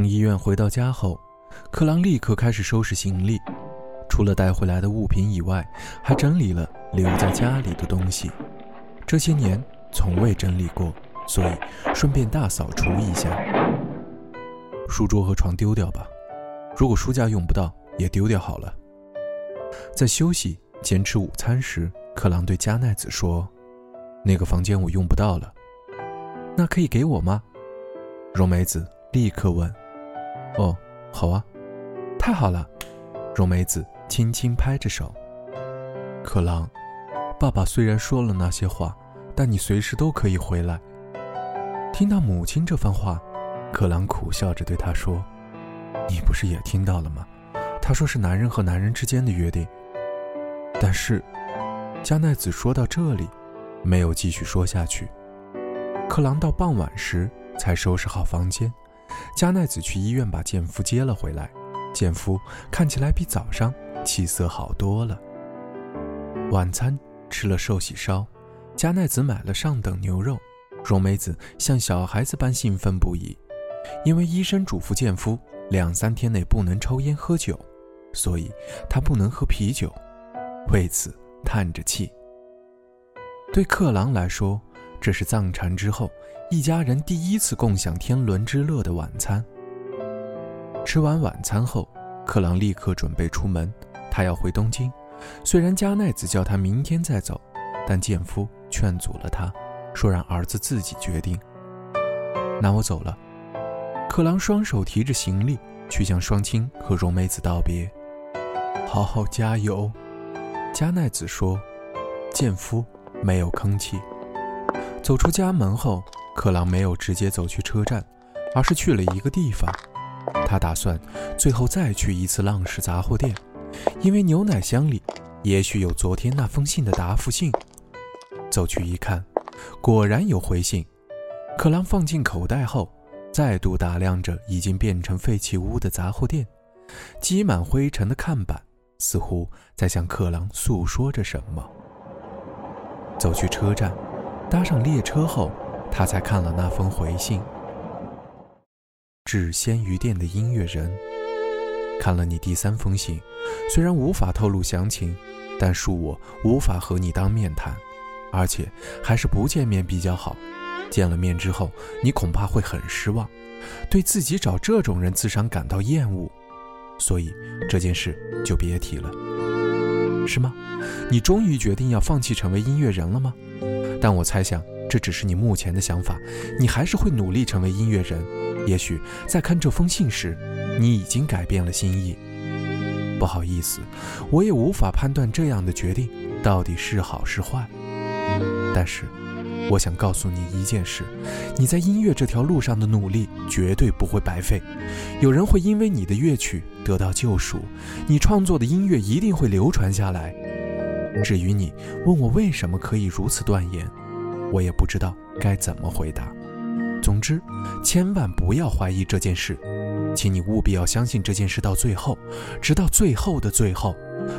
从医院回到家后，克朗立刻开始收拾行李。除了带回来的物品以外，还整理了留在家里的东西。这些年从未整理过，所以顺便大扫除一下。书桌和床丢掉吧，如果书架用不到，也丢掉好了。在休息兼吃午餐时，克朗对加奈子说：“那个房间我用不到了，那可以给我吗？”荣美子立刻问：“哦，好啊，太好了。”荣美子。轻轻拍着手，克朗，爸爸虽然说了那些话，但你随时都可以回来。听到母亲这番话，克朗苦笑着对他说：“你不是也听到了吗？他说是男人和男人之间的约定。”但是，加奈子说到这里，没有继续说下去。克朗到傍晚时才收拾好房间，加奈子去医院把健夫接了回来。健夫看起来比早上。气色好多了。晚餐吃了寿喜烧，加奈子买了上等牛肉，荣美子像小孩子般兴奋不已，因为医生嘱咐健夫两三天内不能抽烟喝酒，所以他不能喝啤酒，为此叹着气。对克郎来说，这是藏禅之后一家人第一次共享天伦之乐的晚餐。吃完晚餐后，克郎立刻准备出门。他要回东京，虽然加奈子叫他明天再走，但健夫劝阻了他，说让儿子自己决定。那我走了。克郎双手提着行李去向双亲和荣美子道别。好好加油，加奈子说。健夫没有吭气。走出家门后，克朗没有直接走去车站，而是去了一个地方。他打算最后再去一次浪氏杂货店。因为牛奶箱里也许有昨天那封信的答复信，走去一看，果然有回信。克朗放进口袋后，再度打量着已经变成废弃屋的杂货店，积满灰尘的看板似乎在向克朗诉说着什么。走去车站，搭上列车后，他才看了那封回信：致鲜鱼店的音乐人。看了你第三封信，虽然无法透露详情，但恕我无法和你当面谈，而且还是不见面比较好。见了面之后，你恐怕会很失望，对自己找这种人自伤感到厌恶，所以这件事就别提了，是吗？你终于决定要放弃成为音乐人了吗？但我猜想这只是你目前的想法，你还是会努力成为音乐人。也许在看这封信时。你已经改变了心意，不好意思，我也无法判断这样的决定到底是好是坏。但是，我想告诉你一件事：你在音乐这条路上的努力绝对不会白费。有人会因为你的乐曲得到救赎，你创作的音乐一定会流传下来。至于你问我为什么可以如此断言，我也不知道该怎么回答。总之，千万不要怀疑这件事。请你务必要相信这件事到最后，直到最后的最后，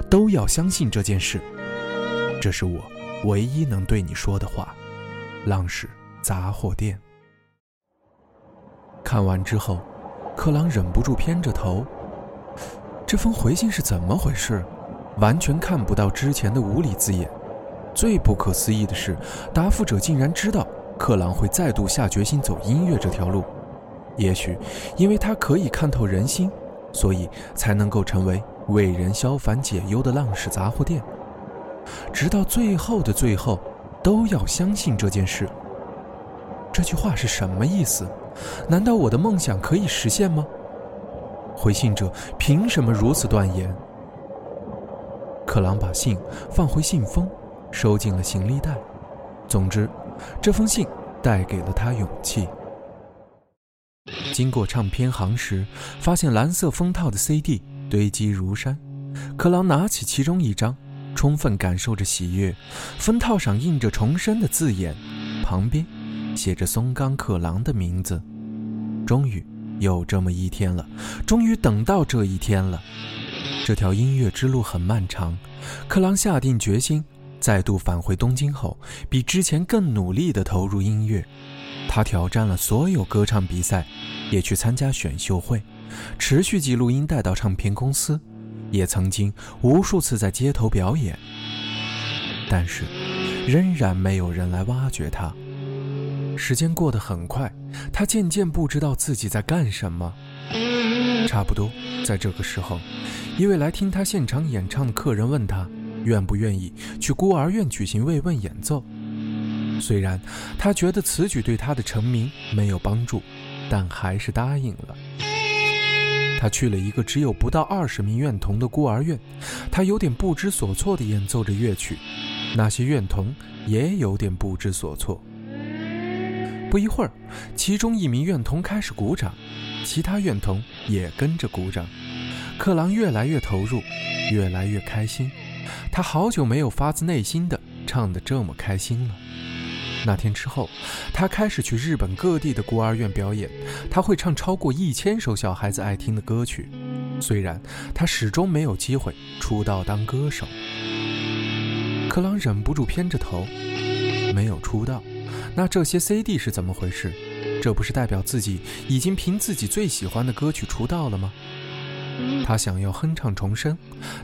都要相信这件事。这是我唯一能对你说的话。浪矢杂货店。看完之后，克朗忍不住偏着头。这封回信是怎么回事？完全看不到之前的无理字眼。最不可思议的是，答复者竟然知道克朗会再度下决心走音乐这条路。也许因为他可以看透人心，所以才能够成为为人消烦解忧的浪士杂货店。直到最后的最后，都要相信这件事。这句话是什么意思？难道我的梦想可以实现吗？回信者凭什么如此断言？克朗把信放回信封，收进了行李袋。总之，这封信带给了他勇气。经过唱片行时，发现蓝色封套的 CD 堆积如山。克朗拿起其中一张，充分感受着喜悦。封套上印着“重生”的字眼，旁边写着松冈克郎的名字。终于有这么一天了，终于等到这一天了。这条音乐之路很漫长，克郎下定决心，再度返回东京后，比之前更努力地投入音乐。他挑战了所有歌唱比赛，也去参加选秀会，持续寄录音带到唱片公司，也曾经无数次在街头表演。但是，仍然没有人来挖掘他。时间过得很快，他渐渐不知道自己在干什么。差不多在这个时候，一位来听他现场演唱的客人问他，愿不愿意去孤儿院举行慰问演奏。虽然他觉得此举对他的成名没有帮助，但还是答应了。他去了一个只有不到二十名院童的孤儿院，他有点不知所措地演奏着乐曲，那些院童也有点不知所措。不一会儿，其中一名院童开始鼓掌，其他院童也跟着鼓掌。克朗越来越投入，越来越开心。他好久没有发自内心的唱得这么开心了。那天之后，他开始去日本各地的孤儿院表演。他会唱超过一千首小孩子爱听的歌曲。虽然他始终没有机会出道当歌手，克朗忍不住偏着头。没有出道，那这些 CD 是怎么回事？这不是代表自己已经凭自己最喜欢的歌曲出道了吗？他想要哼唱重生，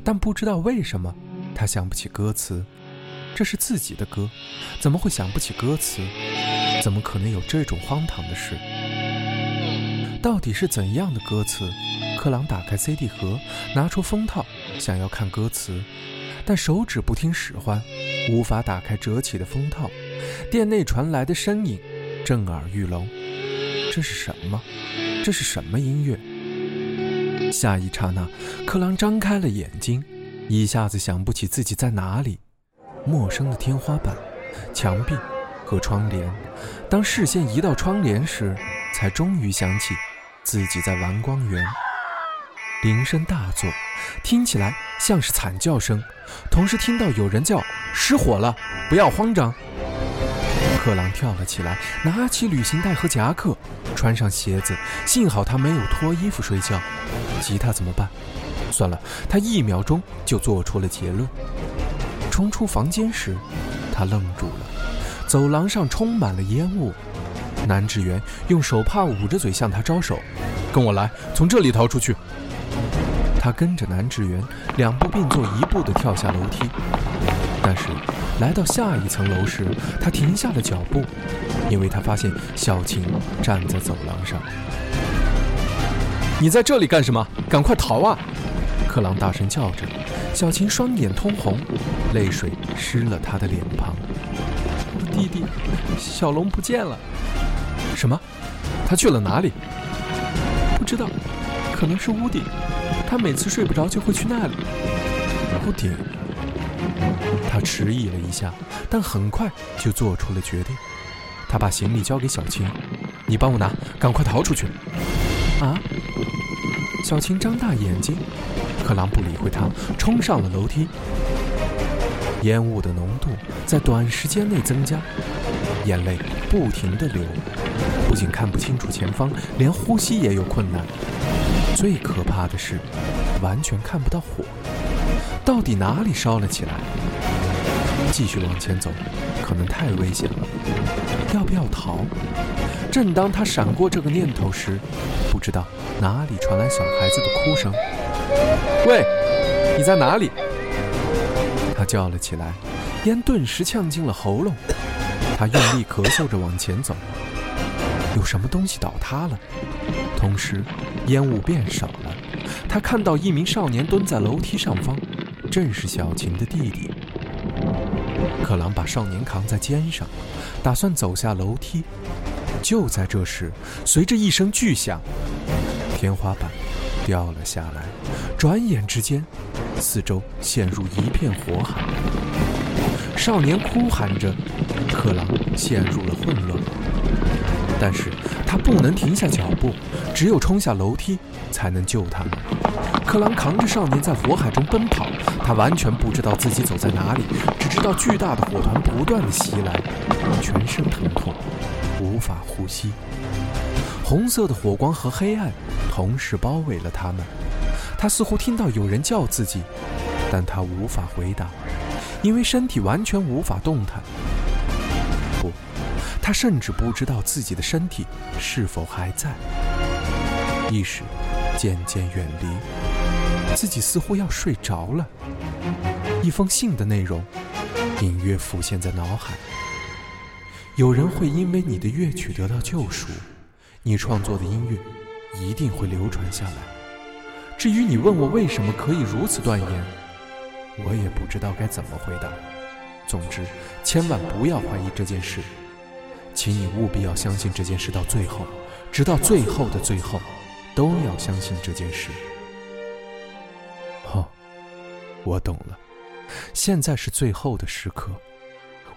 但不知道为什么，他想不起歌词。这是自己的歌，怎么会想不起歌词？怎么可能有这种荒唐的事？到底是怎样的歌词？克朗打开 CD 盒，拿出封套，想要看歌词，但手指不听使唤，无法打开折起的封套。店内传来的声音震耳欲聋。这是什么？这是什么音乐？下一刹那，克朗张开了眼睛，一下子想不起自己在哪里。陌生的天花板、墙壁和窗帘。当视线移到窗帘时，才终于想起自己在玩光园。铃声大作，听起来像是惨叫声，同时听到有人叫：“失火了，不要慌张。”克朗跳了起来，拿起旅行袋和夹克，穿上鞋子。幸好他没有脱衣服睡觉。吉他怎么办？算了，他一秒钟就做出了结论。冲出房间时，他愣住了。走廊上充满了烟雾。男职员用手帕捂着嘴向他招手：“跟我来，从这里逃出去。”他跟着男职员两步并作一步地跳下楼梯。但是来到下一层楼时，他停下了脚步，因为他发现小晴站在走廊上。“你在这里干什么？赶快逃啊！”克朗大声叫着。小晴双眼通红，泪水湿了她的脸庞。弟弟小龙不见了。什么？他去了哪里？不知道，可能是屋顶。他每次睡不着就会去那里。屋顶。他迟疑了一下，但很快就做出了决定。他把行李交给小晴：“你帮我拿，赶快逃出去。”啊！小晴张大眼睛。克朗不理会他，冲上了楼梯。烟雾的浓度在短时间内增加，眼泪不停地流，不仅看不清楚前方，连呼吸也有困难。最可怕的是，完全看不到火，到底哪里烧了起来？继续往前走，可能太危险了。要不要逃？正当他闪过这个念头时，不知道哪里传来小孩子的哭声。喂，你在哪里？他叫了起来，烟顿时呛进了喉咙。他用力咳嗽着往前走，有什么东西倒塌了。同时，烟雾变少了。他看到一名少年蹲在楼梯上方，正是小琴的弟弟。克朗把少年扛在肩上，打算走下楼梯。就在这时，随着一声巨响，天花板掉了下来。转眼之间，四周陷入一片火海。少年哭喊着，克朗陷入了混乱。但是他不能停下脚步，只有冲下楼梯才能救他们。克朗扛着少年在火海中奔跑，他完全不知道自己走在哪里，只知道巨大的火团不断的袭来，全身疼痛，无法呼吸。红色的火光和黑暗同时包围了他们。他似乎听到有人叫自己，但他无法回答，因为身体完全无法动弹。不。他甚至不知道自己的身体是否还在，意识渐渐远离，自己似乎要睡着了。一封信的内容隐约浮现在脑海：有人会因为你的乐曲得到救赎，你创作的音乐一定会流传下来。至于你问我为什么可以如此断言，我也不知道该怎么回答。总之，千万不要怀疑这件事。请你务必要相信这件事到最后，直到最后的最后，都要相信这件事。哦，我懂了，现在是最后的时刻，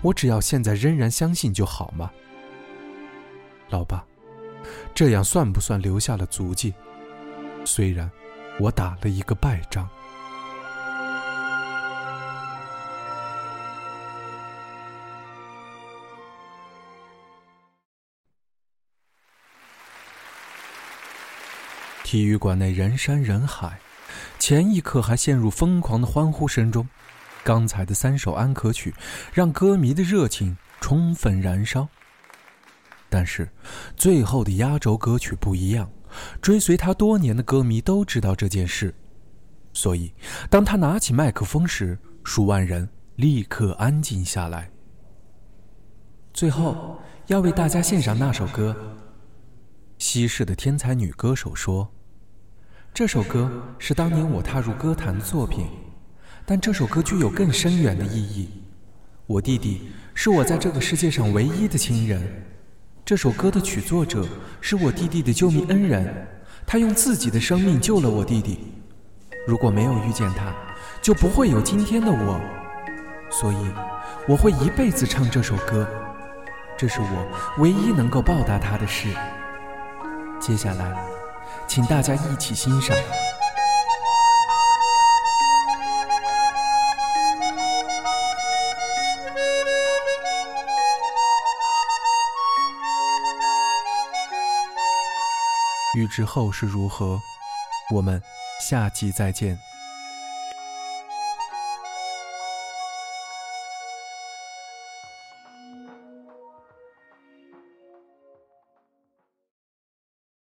我只要现在仍然相信就好吗？老爸，这样算不算留下了足迹？虽然我打了一个败仗。体育馆内人山人海，前一刻还陷入疯狂的欢呼声中。刚才的三首安可曲让歌迷的热情充分燃烧。但是，最后的压轴歌曲不一样。追随他多年的歌迷都知道这件事，所以当他拿起麦克风时，数万人立刻安静下来。最后要为大家献上那首歌。西式的天才女歌手说。这首歌是当年我踏入歌坛的作品，但这首歌具有更深远的意义。我弟弟是我在这个世界上唯一的亲人。这首歌的曲作者是我弟弟的救命恩人，他用自己的生命救了我弟弟。如果没有遇见他，就不会有今天的我。所以，我会一辈子唱这首歌。这是我唯一能够报答他的事。接下来。请大家一起欣赏。欲知后事如何，我们下集再见。